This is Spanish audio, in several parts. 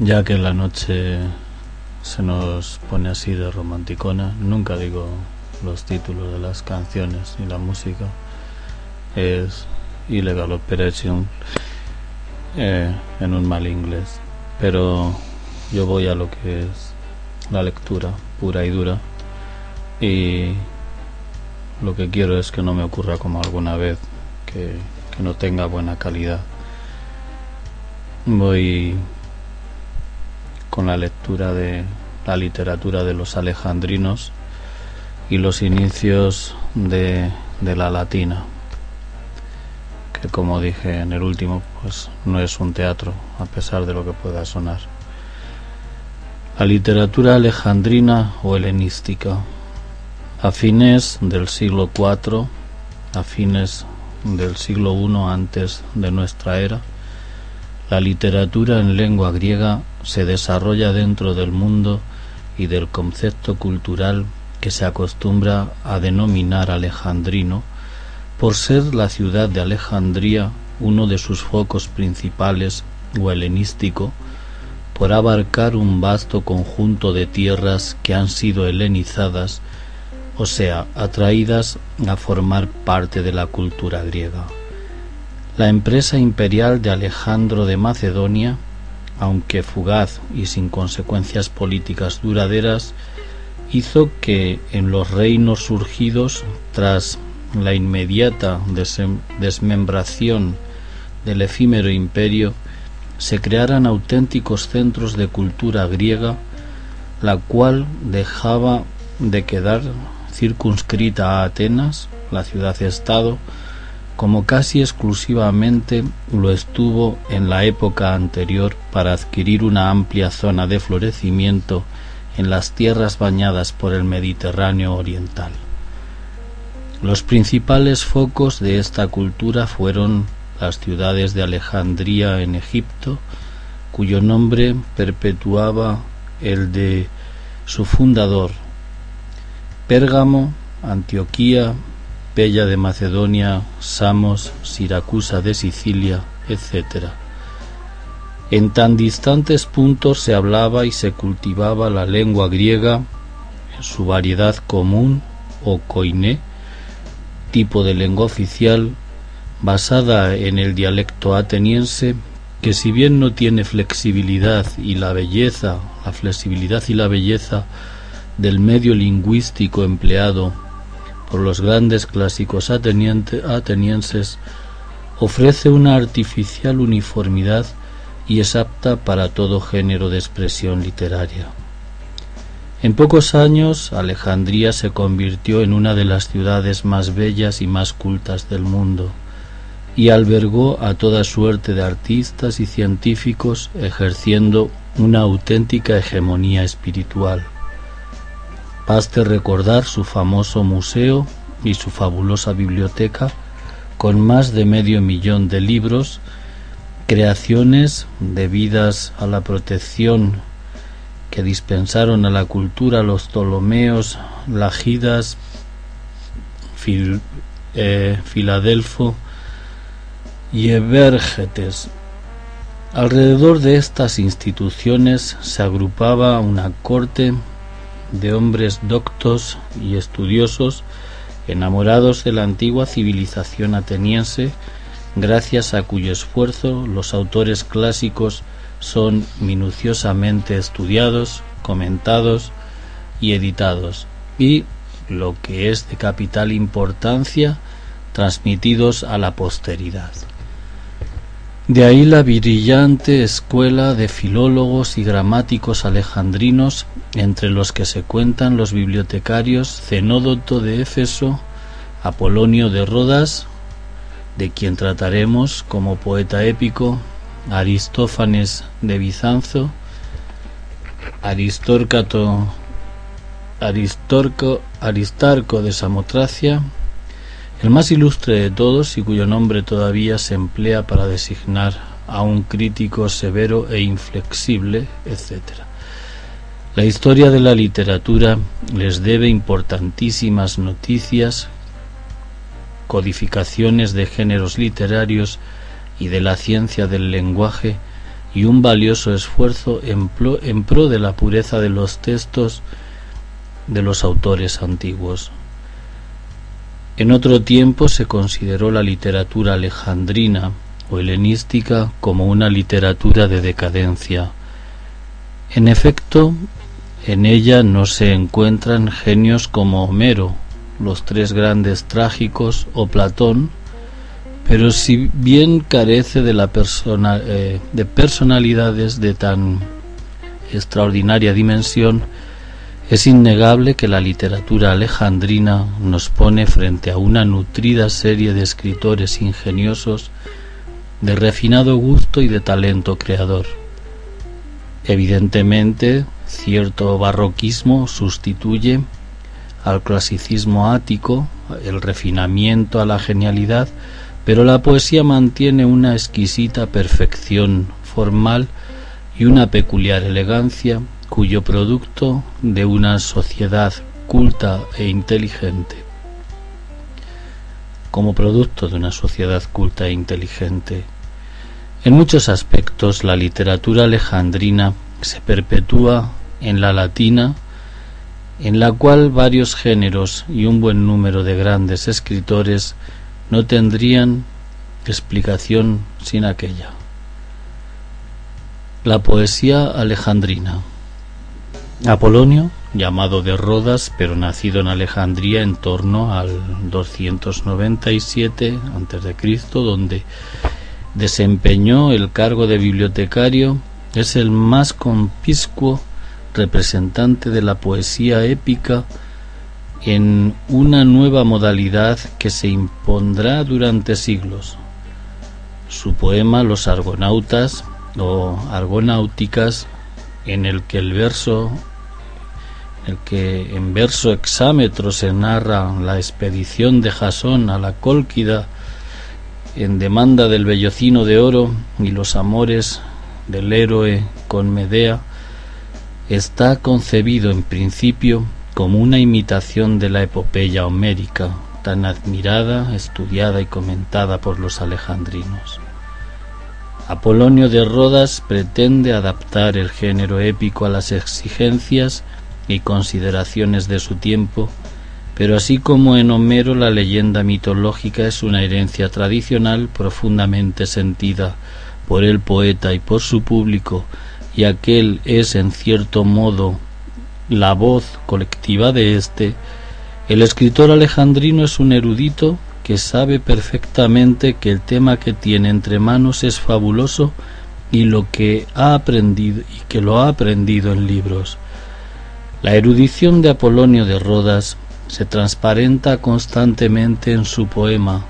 Ya que la noche se nos pone así de romanticona, nunca digo los títulos de las canciones ni la música. Es Illegal Operation eh, en un mal inglés. Pero yo voy a lo que es la lectura pura y dura. Y lo que quiero es que no me ocurra como alguna vez, que, que no tenga buena calidad. Voy con la lectura de la literatura de los alejandrinos y los inicios de, de la latina, que como dije en el último, pues no es un teatro, a pesar de lo que pueda sonar. La literatura alejandrina o helenística, a fines del siglo IV, a fines del siglo I antes de nuestra era, la literatura en lengua griega se desarrolla dentro del mundo y del concepto cultural que se acostumbra a denominar alejandrino por ser la ciudad de Alejandría uno de sus focos principales o helenístico, por abarcar un vasto conjunto de tierras que han sido helenizadas, o sea, atraídas a formar parte de la cultura griega. La empresa imperial de Alejandro de Macedonia, aunque fugaz y sin consecuencias políticas duraderas, hizo que en los reinos surgidos tras la inmediata desmembración del efímero imperio se crearan auténticos centros de cultura griega, la cual dejaba de quedar circunscrita a Atenas, la ciudad-estado, como casi exclusivamente lo estuvo en la época anterior para adquirir una amplia zona de florecimiento en las tierras bañadas por el Mediterráneo oriental. Los principales focos de esta cultura fueron las ciudades de Alejandría en Egipto, cuyo nombre perpetuaba el de su fundador, Pérgamo, Antioquía, De Macedonia, Samos, Siracusa de Sicilia, etc. En tan distantes puntos se hablaba y se cultivaba la lengua griega en su variedad común o koiné, tipo de lengua oficial basada en el dialecto ateniense que si bien no tiene flexibilidad y la belleza, la flexibilidad y la belleza del medio lingüístico empleado por los grandes clásicos atenienses, ofrece una artificial uniformidad y es apta para todo género de expresión literaria. En pocos años, Alejandría se convirtió en una de las ciudades más bellas y más cultas del mundo, y albergó a toda suerte de artistas y científicos ejerciendo una auténtica hegemonía espiritual. Baste recordar su famoso museo y su fabulosa biblioteca con más de medio millón de libros, creaciones debidas a la protección que dispensaron a la cultura los Ptolomeos, Lagidas, Fil, eh, Filadelfo y Evergetes. Alrededor de estas instituciones se agrupaba una corte de hombres doctos y estudiosos enamorados de la antigua civilización ateniense, gracias a cuyo esfuerzo los autores clásicos son minuciosamente estudiados, comentados y editados, y, lo que es de capital importancia, transmitidos a la posteridad. De ahí la brillante escuela de filólogos y gramáticos alejandrinos, entre los que se cuentan los bibliotecarios Cenódoto de Éfeso, Apolonio de Rodas, de quien trataremos como poeta épico, Aristófanes de Bizanzo, Aristórcato, Aristorco, Aristarco de Samotracia, el más ilustre de todos y cuyo nombre todavía se emplea para designar a un crítico severo e inflexible, etc. La historia de la literatura les debe importantísimas noticias, codificaciones de géneros literarios y de la ciencia del lenguaje y un valioso esfuerzo en pro, de la pureza de los textos de los autores antiguos. En otro tiempo se consideró la literatura alejandrina o helenística como una literatura de decadencia. En efecto, en ella no se encuentran genios como Homero, los tres grandes trágicos o Platón, pero si bien carece de, la persona, eh, de personalidades de tan extraordinaria dimensión, es innegable que la literatura alejandrina nos pone frente a una nutrida serie de escritores ingeniosos de refinado gusto y de talento creador. Evidentemente, cierto barroquismo sustituye al clasicismo ático, el refinamiento a la genialidad, pero la poesía mantiene una exquisita perfección formal y una peculiar elegancia cuyo producto de una sociedad culta e inteligente. Como producto de una sociedad culta e inteligente, en muchos aspectos la literatura alejandrina se perpetúa en la latina, en la cual varios géneros y un buen número de grandes escritores no tendrían explicación sin aquella. La poesía alejandrina. Apolonio, llamado de Rodas, pero nacido en Alejandría en torno al 297 a.C., donde desempeñó el cargo de bibliotecario, es el más conpiscuo representante de la poesía épica en una nueva modalidad que se impondrá durante siglos. Su poema Los Argonautas o Argonáuticas, en el que el verso, el que en verso exámetro se narra la expedición de Jasón a la Cólquida en demanda del vellocino de oro y los amores del héroe con Medea, está concebido en principio como una imitación de la epopeya homérica, tan admirada, estudiada y comentada por los alejandrinos. Apolonio de Rodas pretende adaptar el género épico a las exigencias y consideraciones de su tiempo, pero así como en Homero la leyenda mitológica es una herencia tradicional profundamente sentida por el poeta y por su público, y aquel es en cierto modo la voz colectiva de éste, el escritor alejandrino es un erudito que sabe perfectamente que el tema que tiene entre manos es fabuloso y lo que ha aprendido y que lo ha aprendido en libros. La erudición de Apolonio de Rodas se transparenta constantemente en su poema,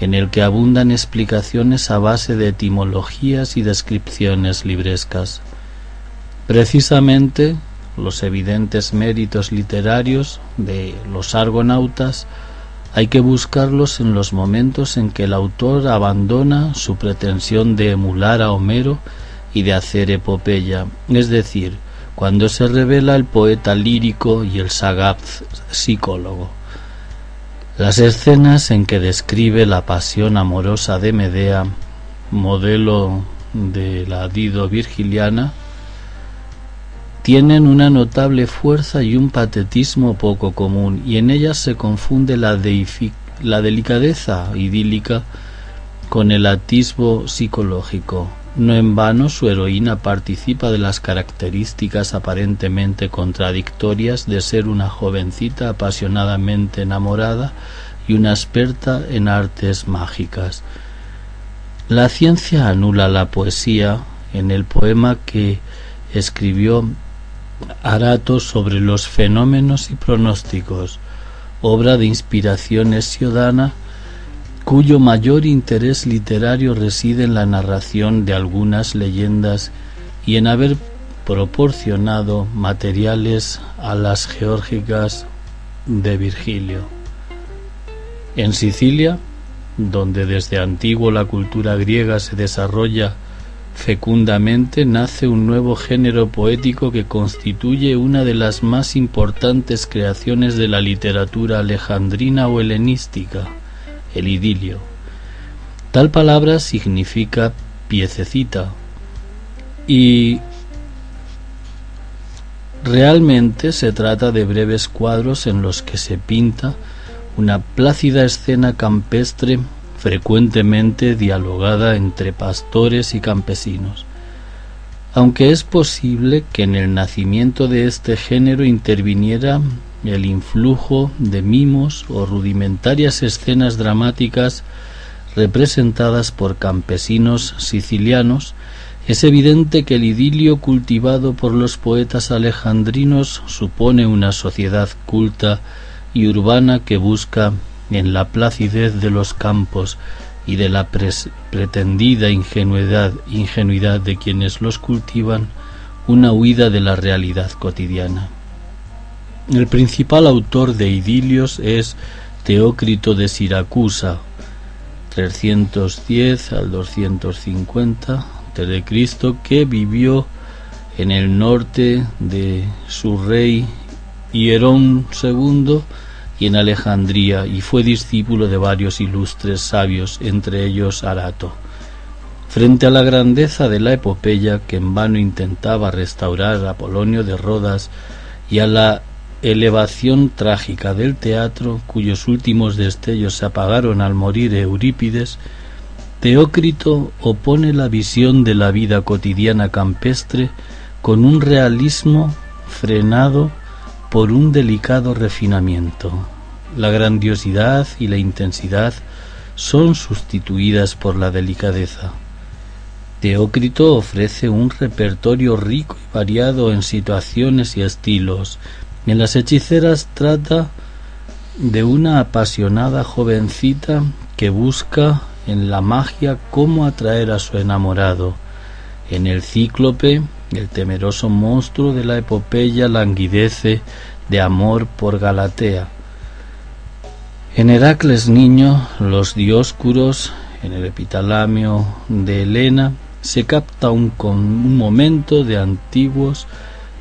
en el que abundan explicaciones a base de etimologías y descripciones librescas. Precisamente los evidentes méritos literarios de los argonautas hay que buscarlos en los momentos en que el autor abandona su pretensión de emular a Homero y de hacer epopeya, es decir, cuando se revela el poeta lírico y el sagaz psicólogo. Las escenas en que describe la pasión amorosa de Medea, modelo de la Dido virgiliana, tienen una notable fuerza y un patetismo poco común, y en ellas se confunde la, la delicadeza idílica con el atisbo psicológico. No en vano su heroína participa de las características aparentemente contradictorias de ser una jovencita apasionadamente enamorada y una experta en artes mágicas. La ciencia anula la poesía en el poema que escribió Arato sobre los fenómenos y pronósticos, obra de inspiración hesiodana, cuyo mayor interés literario reside en la narración de algunas leyendas y en haber proporcionado materiales a las geórgicas de Virgilio. En Sicilia, donde desde antiguo la cultura griega se desarrolla Fecundamente nace un nuevo género poético que constituye una de las más importantes creaciones de la literatura alejandrina o helenística, el idilio. Tal palabra significa piececita, Y realmente se trata de breves cuadros en los que se pinta una plácida escena campestre frecuentemente dialogada entre pastores y campesinos. Aunque es posible que en el nacimiento de este género interviniera el influjo de mimos o rudimentarias escenas dramáticas representadas por campesinos sicilianos, es evidente que el idilio cultivado por los poetas alejandrinos supone una sociedad culta y urbana que busca en la placidez de los campos y de la pretendida ingenuidad, ingenuidad de quienes los cultivan una huida de la realidad cotidiana. El principal autor de idilios es Teócrito de Siracusa, 310 al 250 Cristo, que vivió en el norte de su rey Hierón II y en Alejandría y fue discípulo de varios ilustres sabios, entre ellos Arato. Frente a la grandeza de la epopeya que en vano intentaba restaurar a Polonio de Rodas y a la elevación trágica del teatro, cuyos últimos destellos se apagaron al morir Eurípides, Teócrito opone la visión de la vida cotidiana campestre con un realismo frenado por un delicado refinamiento. La grandiosidad y la intensidad son sustituidas por la delicadeza. Teócrito ofrece un repertorio rico y variado en situaciones y estilos. En las hechiceras trata de una apasionada jovencita que busca en la magia cómo atraer a su enamorado. En el cíclope el temeroso monstruo de la epopeya languidece de amor por Galatea. En Heracles niño, los dioscuros, en el epitalamio de Helena, se capta un, momento de antiguos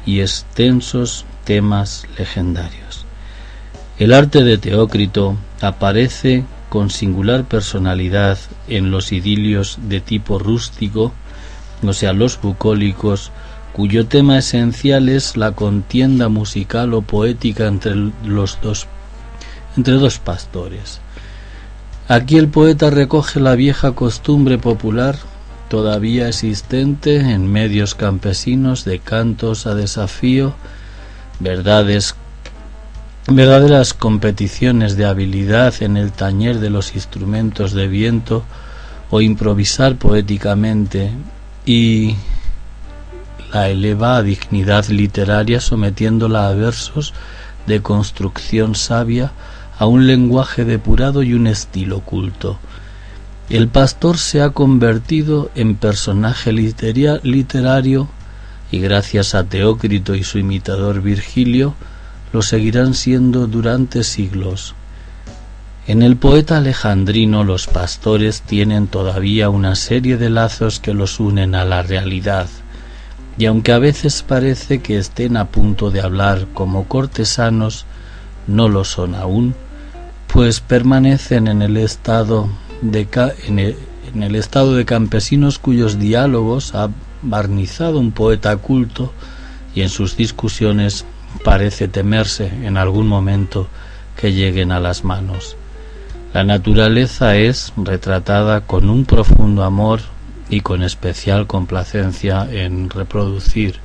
y extensos temas legendarios. El arte de Teócrito aparece con singular personalidad en los idilios de tipo rústico, o sea, los bucólicos, cuyo tema esencial es la contienda musical o poética entre los dos entre dos pastores. Aquí el poeta recoge la vieja costumbre popular todavía existente en medios campesinos de cantos a desafío, verdades verdaderas competiciones de habilidad en el tañer de los instrumentos de viento o improvisar poéticamente y la eleva dignidad literaria sometiéndola a versos de construcción sabia, a un lenguaje depurado y un estilo culto. El pastor se ha convertido en personaje literario y gracias a Teócrito y su imitador Virgilio lo seguirán siendo durante siglos. En el poeta alejandrino los pastores tienen todavía una serie de lazos que los unen a la realidad, y aunque a veces parece que estén a punto de hablar como cortesanos, no lo son aún, pues permanecen en el estado de, en el, estado de campesinos cuyos diálogos ha barnizado un poeta culto y en sus discusiones parece temerse en algún momento que lleguen a las manos. La naturaleza es retratada con un profundo amor y con especial complacencia en reproducir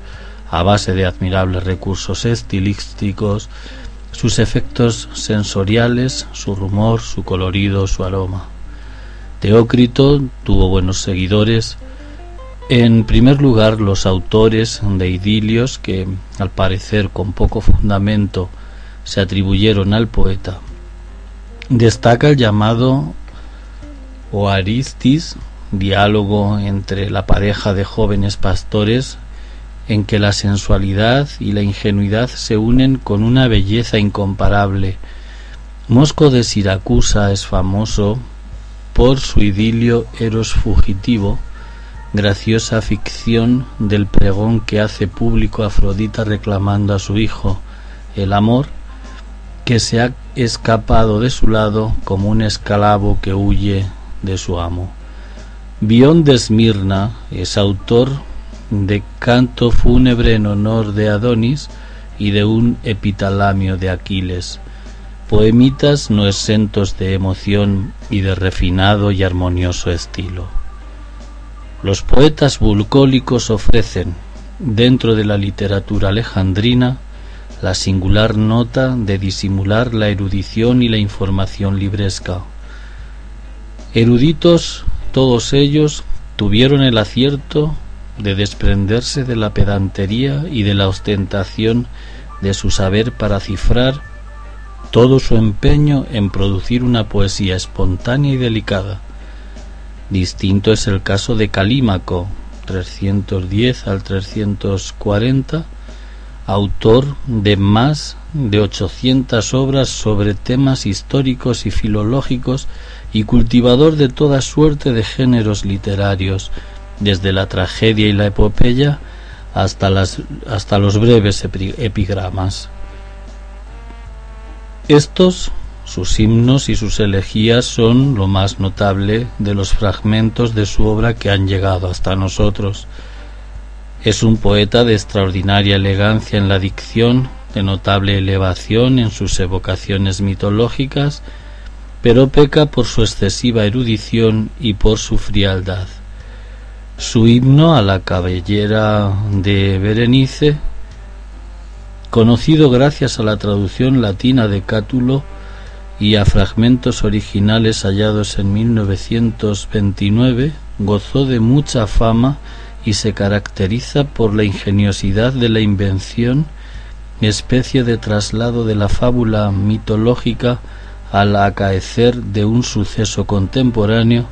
a base de admirables recursos estilísticos sus efectos sensoriales, su rumor, su colorido, su aroma. Teócrito tuvo buenos seguidores, en primer lugar los autores de idilios que, al parecer con poco fundamento, se atribuyeron al poeta. Destaca el llamado Oaristis, diálogo entre la pareja de jóvenes pastores en que la sensualidad y la ingenuidad se unen con una belleza incomparable. Mosco de Siracusa es famoso por su idilio Eros fugitivo, graciosa ficción del pregón que hace público Afrodita reclamando a su hijo, el amor, que se ha escapado de su lado como un esclavo que huye de su amo. Bion de Esmirna es autor de canto fúnebre en honor de Adonis y de un epitalamio de Aquiles, poemitas no exentos de emoción y de refinado y armonioso estilo. Los poetas bucólicos ofrecen, dentro de la literatura alejandrina, la singular nota de disimular la erudición y la información libresca. Eruditos, todos ellos, tuvieron el acierto de desprenderse de la pedantería y de la ostentación de su saber para cifrar todo su empeño en producir una poesía espontánea y delicada. Distinto es el caso de Calímaco, 310 al 340, autor de más de 800 obras sobre temas históricos y filológicos y cultivador de toda suerte de géneros literarios, desde la tragedia y la epopeya hasta, las, hasta los breves epigramas. Estos, sus himnos y sus elegías son lo más notable de los fragmentos de su obra que han llegado hasta nosotros. Es un poeta de extraordinaria elegancia en la dicción, de notable elevación en sus evocaciones mitológicas, pero peca por su excesiva erudición y por su frialdad. Su himno a la cabellera de Berenice, conocido gracias a la traducción latina de Cátulo y a fragmentos originales hallados en 1929, gozó de mucha fama y se caracteriza por la ingeniosidad de la invención, especie de traslado de la fábula mitológica al acaecer de un suceso contemporáneo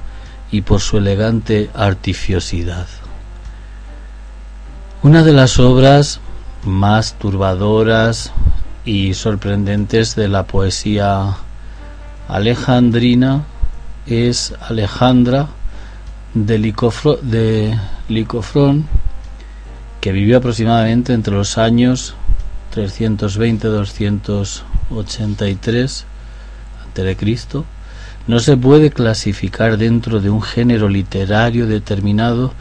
y por su elegante artificiosidad. Una de las obras más turbadoras y sorprendentes de la poesía alejandrina es Alejandra de, Licofrón, que vivió aproximadamente entre los años 320-283 a.C., no se puede clasificar dentro de un género literario determinado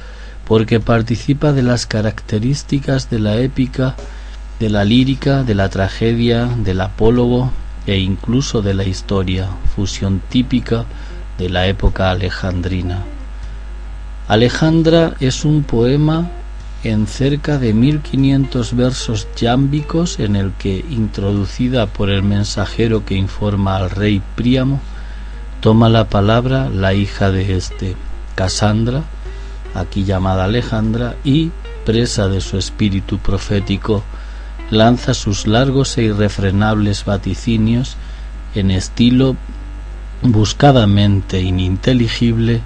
porque participa de las características de la épica, de la lírica, de la tragedia, del apólogo e incluso de la historia, fusión típica de la época alejandrina. Alejandra es un poema en cerca de 1500 versos yámbicos en el que, introducida por el mensajero que informa al rey Príamo, toma la palabra la hija de este, Casandra, aquí llamada Alejandra, y, presa de su espíritu profético, lanza sus largos e irrefrenables vaticinios en estilo buscadamente ininteligible,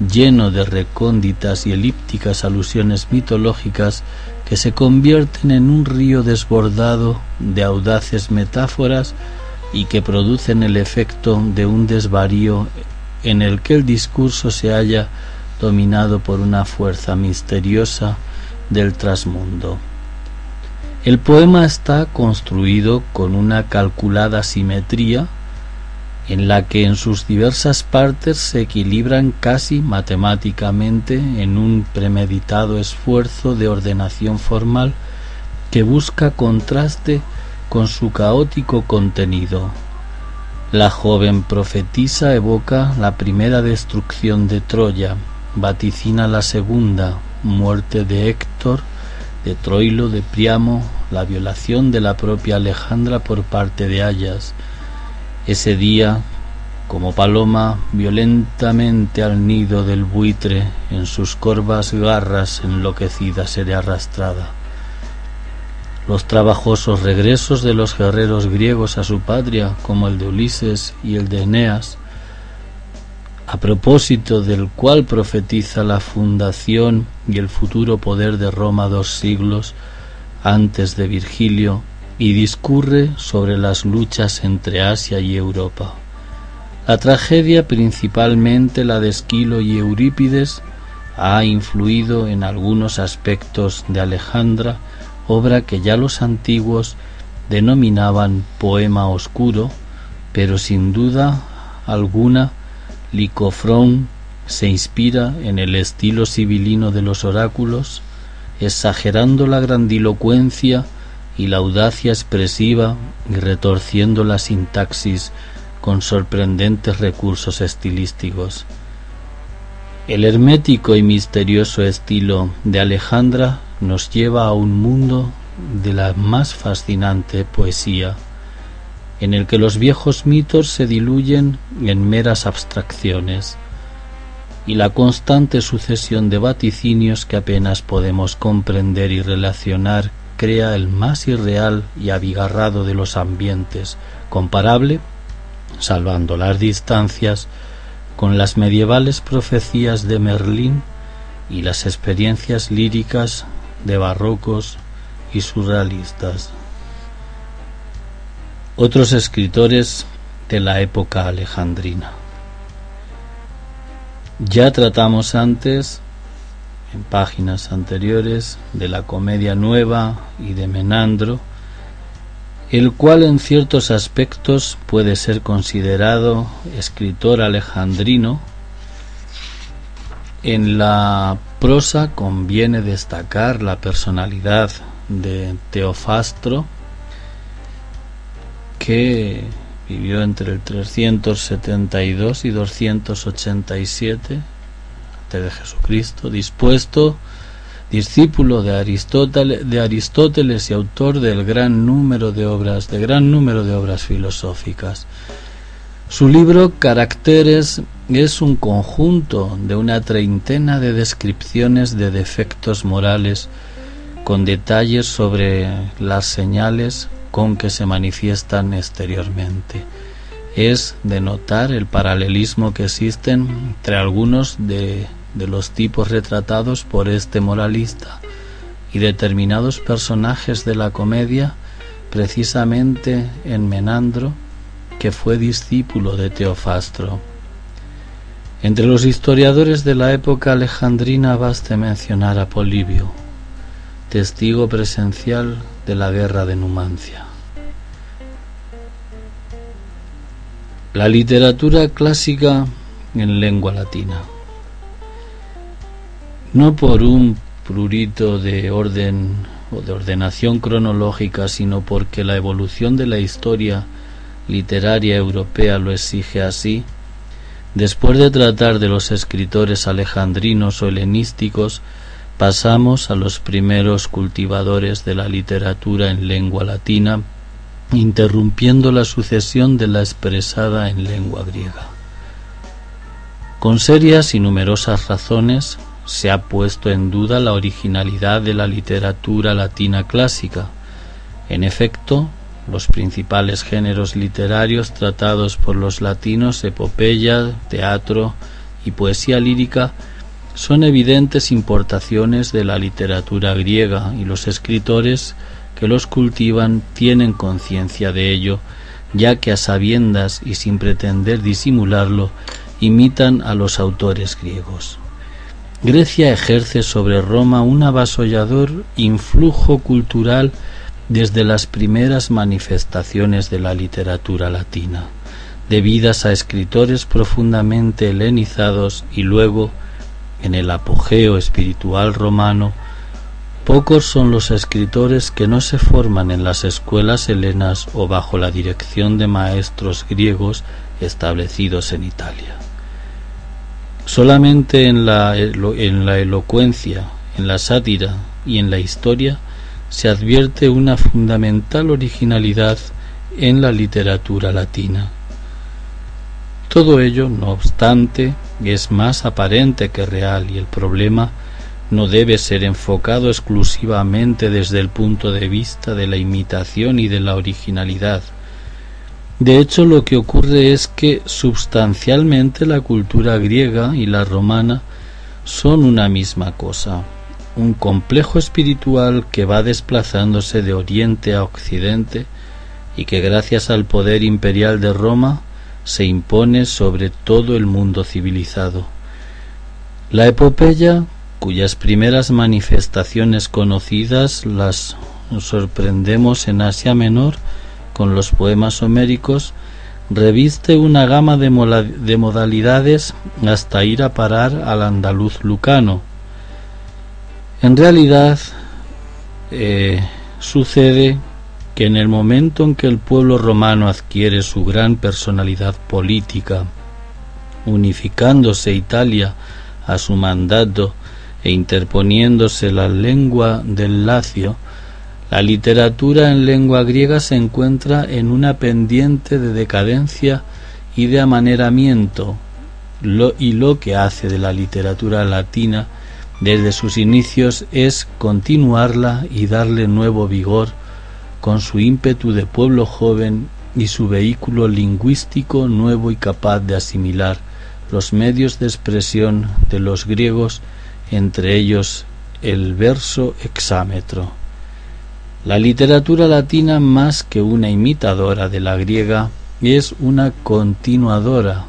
lleno de recónditas y elípticas alusiones mitológicas que se convierten en un río desbordado de audaces metáforas y que producen el efecto de un desvarío en el que el discurso se halla dominado por una fuerza misteriosa del trasmundo. El poema está construido con una calculada simetría en la que en sus diversas partes se equilibran casi matemáticamente en un premeditado esfuerzo de ordenación formal que busca contraste con su caótico contenido. La joven profetisa evoca la primera destrucción de Troya, vaticina la segunda, muerte de Héctor, de Troilo, de Priamo, la violación de la propia Alejandra por parte de Ayas. Ese día, como paloma violentamente al nido del buitre, en sus corvas garras enloquecida seré arrastrada. Los trabajosos regresos de los guerreros griegos a su patria, como el de Ulises y el de Eneas, a propósito del cual profetiza la fundación y el futuro poder de Roma dos siglos antes de Virgilio, y discurre sobre las luchas entre Asia y Europa. La tragedia, principalmente la de Esquilo y Eurípides, ha influido en algunos aspectos de Alejandra, obra que ya los antiguos denominaban poema oscuro, pero sin duda alguna Licofrón se inspira en el estilo sibilino de los oráculos exagerando la grandilocuencia y la audacia expresiva y retorciendo la sintaxis con sorprendentes recursos estilísticos. El hermético y misterioso estilo de Alejandra nos lleva a un mundo de la más fascinante poesía, en el que los viejos mitos se diluyen en meras abstracciones, y la constante sucesión de vaticinios que apenas podemos comprender y relacionar crea el más irreal y abigarrado de los ambientes, comparable, salvando las distancias, con las medievales profecías de Merlín y las experiencias líricas de barrocos y surrealistas. Otros escritores de la época alejandrina. Ya tratamos antes, en páginas anteriores, de la comedia nueva y de Menandro, el cual en ciertos aspectos puede ser considerado escritor alejandrino. En la prosa conviene destacar la personalidad de Teofastro, que vivió entre el 372 y 287 de Jesucristo, dispuesto discípulo de Aristóteles, de Aristóteles y autor del gran número de obras, de gran número de obras filosóficas. Su libro Caracteres es un conjunto de una treintena de descripciones de defectos morales con detalles sobre las señales con que se manifiestan exteriormente. Es de notar el paralelismo que existen entre algunos de de los tipos retratados por este moralista y determinados personajes de la comedia, precisamente en Menandro, que fue discípulo de Teofastro. Entre los historiadores de la época alejandrina baste mencionar a Polibio, testigo presencial de la guerra de Numancia. La literatura clásica en lengua latina no por un prurito de orden o de ordenación cronológica, sino porque la evolución de la historia literaria europea lo exige así, después de tratar de los escritores alejandrinos o helenísticos, pasamos a los primeros cultivadores de la literatura en lengua latina, interrumpiendo la sucesión de la expresada en lengua griega. Con serias y numerosas razones, se ha puesto en duda la originalidad de la literatura latina clásica. En efecto, los principales géneros literarios tratados por los latinos, epopeya, teatro y poesía lírica, son evidentes importaciones de la literatura griega y los escritores que los cultivan tienen conciencia de ello, ya que a sabiendas y sin pretender disimularlo, imitan a los autores griegos. Grecia ejerce sobre Roma un avasollador influjo cultural desde las primeras manifestaciones de la literatura latina, debidas a escritores profundamente helenizados y luego, en el apogeo espiritual romano, pocos son los escritores que no se forman en las escuelas helenas o bajo la dirección de maestros griegos establecidos en Italia. Solamente en la, en la elocuencia, en la sátira y en la historia se advierte una fundamental originalidad en la literatura latina. Todo ello, no obstante, es más aparente que real y el problema no debe ser enfocado exclusivamente desde el punto de vista de la imitación y de la originalidad, de hecho, lo que ocurre es que substancialmente la cultura griega y la romana son una misma cosa, un complejo espiritual que va desplazándose de oriente a occidente y que gracias al poder imperial de Roma se impone sobre todo el mundo civilizado. La epopeya, cuyas primeras manifestaciones conocidas las sorprendemos en Asia Menor, con los poemas homéricos, reviste una gama de, modalidades hasta ir a parar al andaluz lucano. En realidad, eh, sucede que en el momento en que el pueblo romano adquiere su gran personalidad política, unificándose Italia a su mandato e interponiéndose la lengua del Lacio, la literatura en lengua griega se encuentra en una pendiente de decadencia y de amaneramiento, y lo que hace de la literatura latina desde sus inicios es continuarla y darle nuevo vigor con su ímpetu de pueblo joven y su vehículo lingüístico nuevo y capaz de asimilar los medios de expresión de los griegos, entre ellos el verso hexámetro. La literatura latina, más que una imitadora de la griega, es una continuadora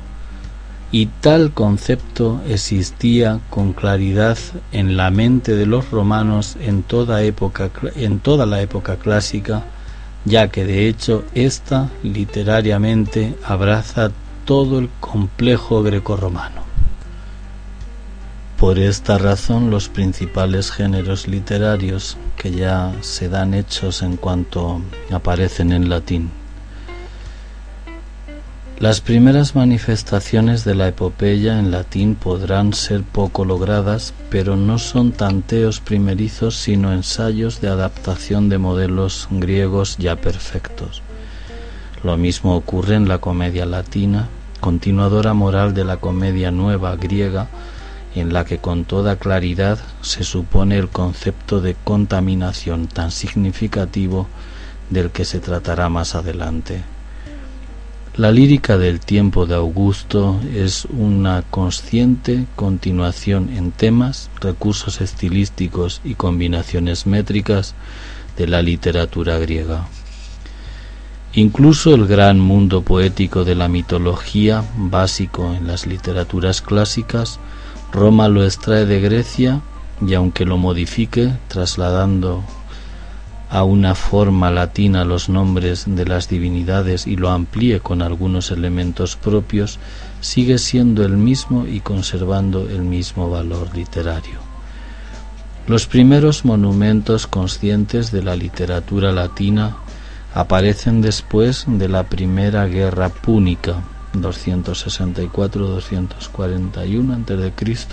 y tal concepto existía con claridad en la mente de los romanos en toda época en toda la época clásica ya que de hecho ésta literariamente abraza todo el complejo grecorromano. Por esta razón los principales géneros literarios que ya se dan hechos en cuanto aparecen en latín las primeras manifestaciones de la epopeya en latín podrán ser poco logradas, pero no son tanteos primerizos sino ensayos de adaptación de modelos griegos ya perfectos. Lo mismo ocurre en la comedia latina, continuadora moral de la comedia nueva griega, en la que con toda claridad se supone el concepto de contaminación tan significativo del que se tratará más adelante. La lírica del tiempo de Augusto es una consciente continuación en temas, recursos estilísticos y combinaciones métricas de la literatura griega. Incluso el gran mundo poético de la mitología, básico en las literaturas clásicas, Roma lo extrae de Grecia y aunque lo modifique, trasladando a una forma latina los nombres de las divinidades y lo amplíe con algunos elementos propios, sigue siendo el mismo y conservando el mismo valor literario. Los primeros monumentos conscientes de la literatura latina aparecen después de la primera guerra púnica 264-241 a.C.,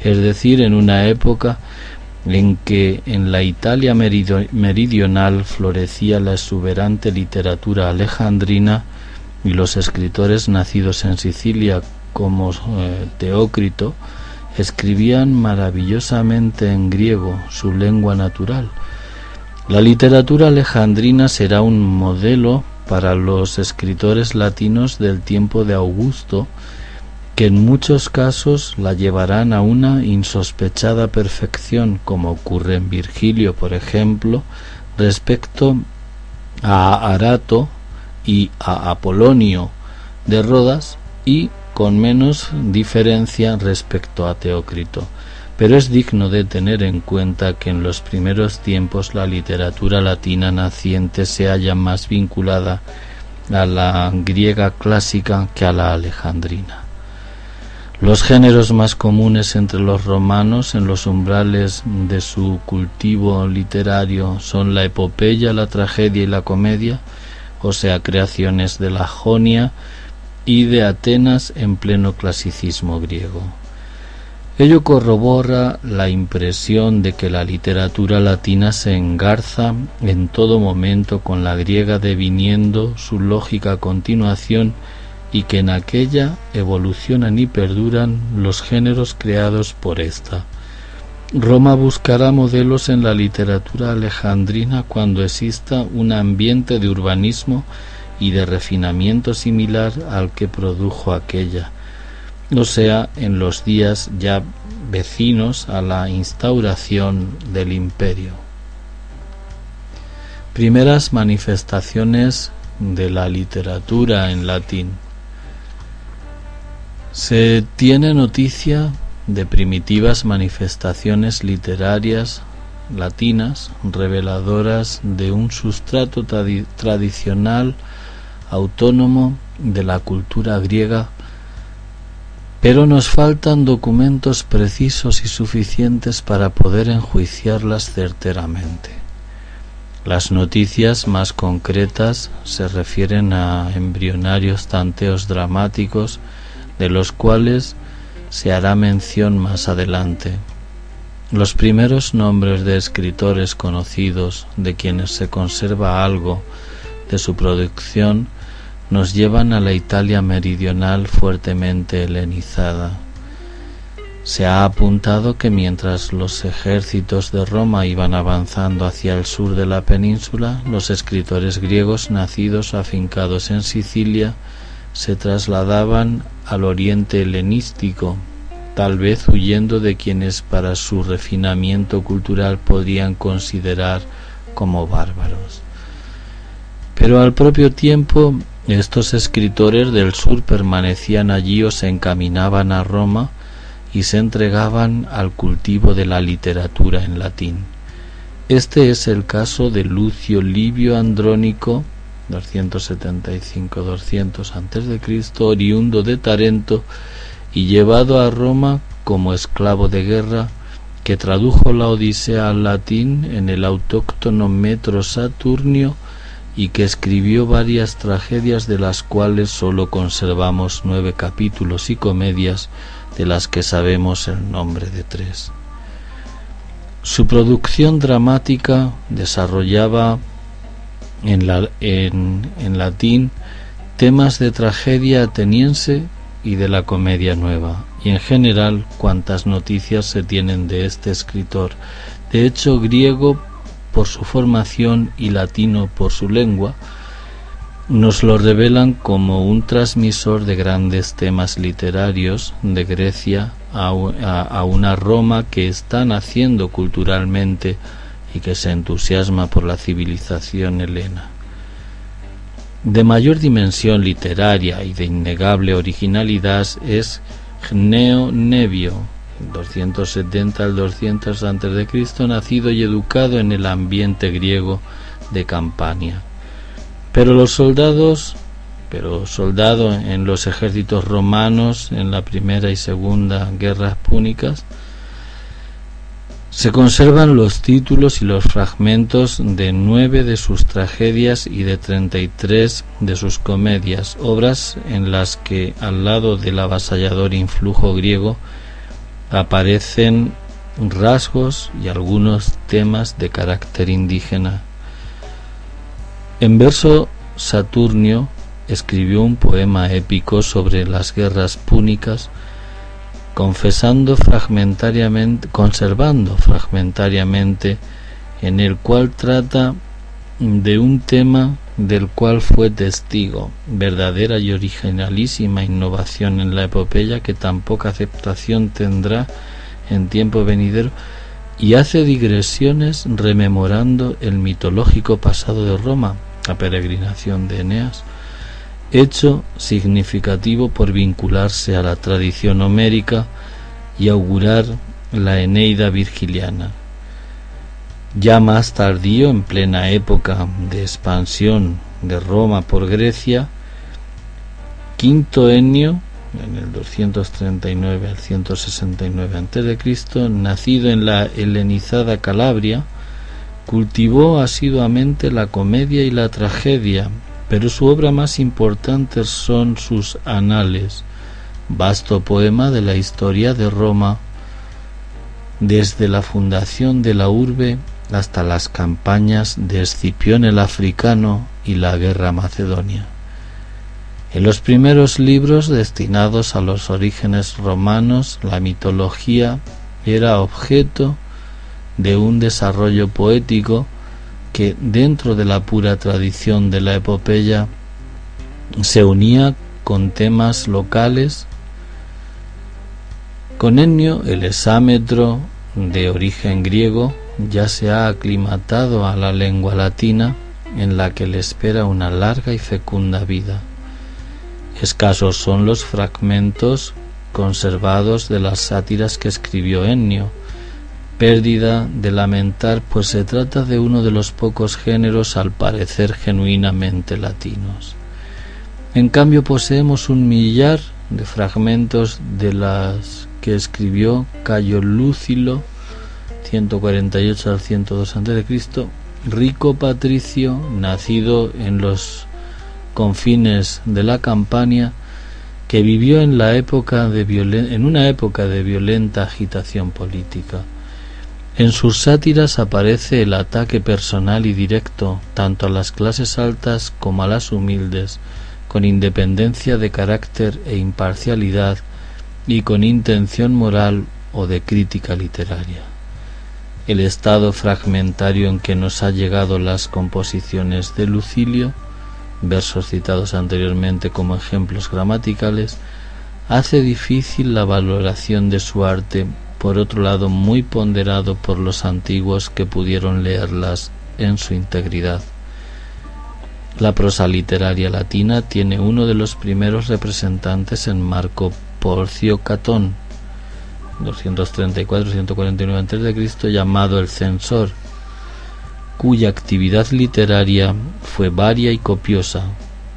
es decir, en una época en que en la Italia meridional florecía la exuberante literatura alejandrina y los escritores nacidos en Sicilia como eh, Teócrito escribían maravillosamente en griego, su lengua natural. La literatura alejandrina será un modelo para los escritores latinos del tiempo de Augusto, que en muchos casos la llevarán a una insospechada perfección, como ocurre en Virgilio, por ejemplo, respecto a Arato y a Apolonio de Rodas y con menos diferencia respecto a Teócrito. Pero es digno de tener en cuenta que en los primeros tiempos la literatura latina naciente se halla más vinculada a la griega clásica que a la alejandrina. Los géneros más comunes entre los romanos en los umbrales de su cultivo literario son la epopeya, la tragedia y la comedia, o sea, creaciones de la Jonia y de Atenas en pleno clasicismo griego. Ello corrobora la impresión de que la literatura latina se engarza en todo momento con la griega deviniendo su lógica continuación y que en aquella evolucionan y perduran los géneros creados por ésta. Roma buscará modelos en la literatura alejandrina cuando exista un ambiente de urbanismo y de refinamiento similar al que produjo aquella, o sea, en los días ya vecinos a la instauración del imperio. Primeras manifestaciones de la literatura en latín. Se tiene noticia de primitivas manifestaciones literarias latinas reveladoras de un sustrato tradicional autónomo de la cultura griega pero nos faltan documentos precisos y suficientes para poder enjuiciarlas certeramente. Las noticias más concretas se refieren a embrionarios tanteos dramáticos de los cuales se hará mención más adelante. Los primeros nombres de escritores conocidos de quienes se conserva algo de su producción nos llevan a la Italia meridional fuertemente helenizada. Se ha apuntado que mientras los ejércitos de Roma iban avanzando hacia el sur de la península, los escritores griegos nacidos afincados en Sicilia se trasladaban al oriente helenístico, tal vez huyendo de quienes para su refinamiento cultural podían considerar como bárbaros. Pero al propio tiempo estos escritores del sur permanecían allí o se encaminaban a Roma y se entregaban al cultivo de la literatura en latín. Este es el caso de Lucio Livio Andrónico, 275-200 a.C., oriundo de Tarento y llevado a Roma como esclavo de guerra, que tradujo la Odisea al latín en el autóctono metro Saturnio y que escribió varias tragedias de las cuales sólo conservamos nueve capítulos y comedias de las que sabemos el nombre de tres. Su producción dramática desarrollaba en, en latín temas de tragedia ateniense y de la comedia nueva, y en general cuantas noticias se tienen de este escritor, de hecho griego por su formación y latino por su lengua, nos lo revelan como un transmisor de grandes temas literarios de Grecia a, una Roma que está naciendo culturalmente y que se entusiasma por la civilización helena. De mayor dimensión literaria y de innegable originalidad es Gneo Nevio, 270 al 200 a.C., nacido y educado en el ambiente griego de Campania. Pero los soldados, pero soldado en los ejércitos romanos en la primera y segunda guerras púnicas, se conservan los títulos y los fragmentos de nueve de sus tragedias y de treinta y tres de sus comedias, obras en las que, al lado del avasallador influjo griego, aparecen rasgos y algunos temas de carácter indígena. En verso Saturnio escribió un poema épico sobre las guerras púnicas, confesando fragmentariamente, conservando fragmentariamente, en el cual trata de un tema del cual fue testigo, verdadera y originalísima innovación en la epopeya que tan poca aceptación tendrá en tiempo venidero, y hace digresiones rememorando el mitológico pasado de Roma, la peregrinación de Eneas, hecho significativo por vincularse a la tradición homérica y augurar la Eneida virgiliana. Ya más tardío, en plena época de expansión de Roma por Grecia, Quinto Ennio, en el 239 al 169 a.C., nacido en la helenizada Calabria, cultivó asiduamente la comedia y la tragedia, pero su obra más importante son sus Anales, vasto poema de la historia de Roma, desde la fundación de la urbe hasta las campañas de Escipión el Africano y la guerra macedonia. En los primeros libros destinados a los orígenes romanos, la mitología era objeto de un desarrollo poético que dentro de la pura tradición de la epopeya se unía con temas locales. Con Ennio, el exámetro de origen griego, ya se ha aclimatado a la lengua latina en la que le espera una larga y fecunda vida. Escasos son los fragmentos conservados de las sátiras que escribió Ennio, pérdida de lamentar, pues se trata de uno de los pocos géneros al parecer genuinamente latinos. En cambio poseemos un millar de fragmentos de las que escribió Cayo Lúcilo 148 al 102 a.C., rico patricio nacido en los confines de la Campania que vivió en la época de en una época de violenta agitación política. En sus sátiras aparece el ataque personal y directo tanto a las clases altas como a las humildes, con independencia de carácter e imparcialidad y con intención moral o de crítica literaria. El estado fragmentario en que nos ha llegado las composiciones de Lucilio, versos citados anteriormente como ejemplos gramaticales, hace difícil la valoración de su arte, por otro lado muy ponderado por los antiguos que pudieron leerlas en su integridad. La prosa literaria latina tiene uno de los primeros representantes en Marco Porcio Catón, 234-149 a.C., llamado el Censor, cuya actividad literaria fue varia y copiosa,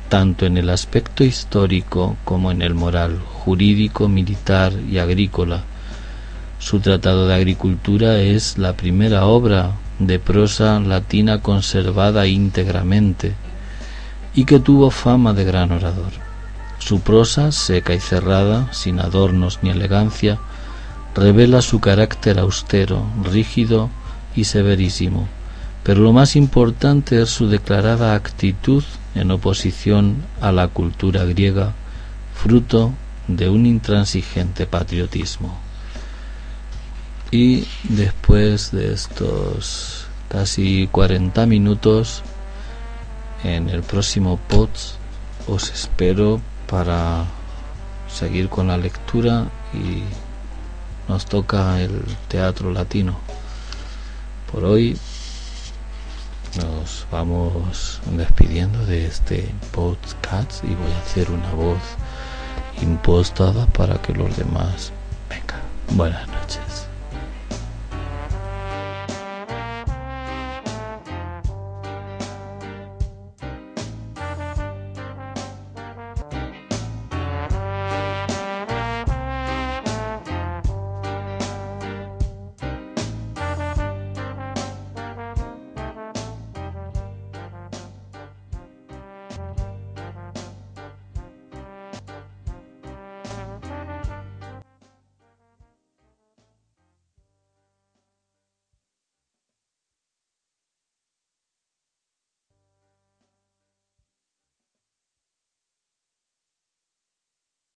tanto en el aspecto histórico como en el moral, jurídico, militar y agrícola. Su tratado de agricultura es la primera obra de prosa latina conservada íntegramente y que tuvo fama de gran orador. Su prosa, seca y cerrada, sin adornos ni elegancia, revela su carácter austero, rígido y severísimo, pero lo más importante es su declarada actitud en oposición a la cultura griega, fruto de un intransigente patriotismo. Y después de estos casi 40 minutos en el próximo POTS os espero para seguir con la lectura y nos toca el teatro latino. Por hoy nos vamos despidiendo de este podcast y voy a hacer una voz impostada para que los demás vengan. Buenas noches.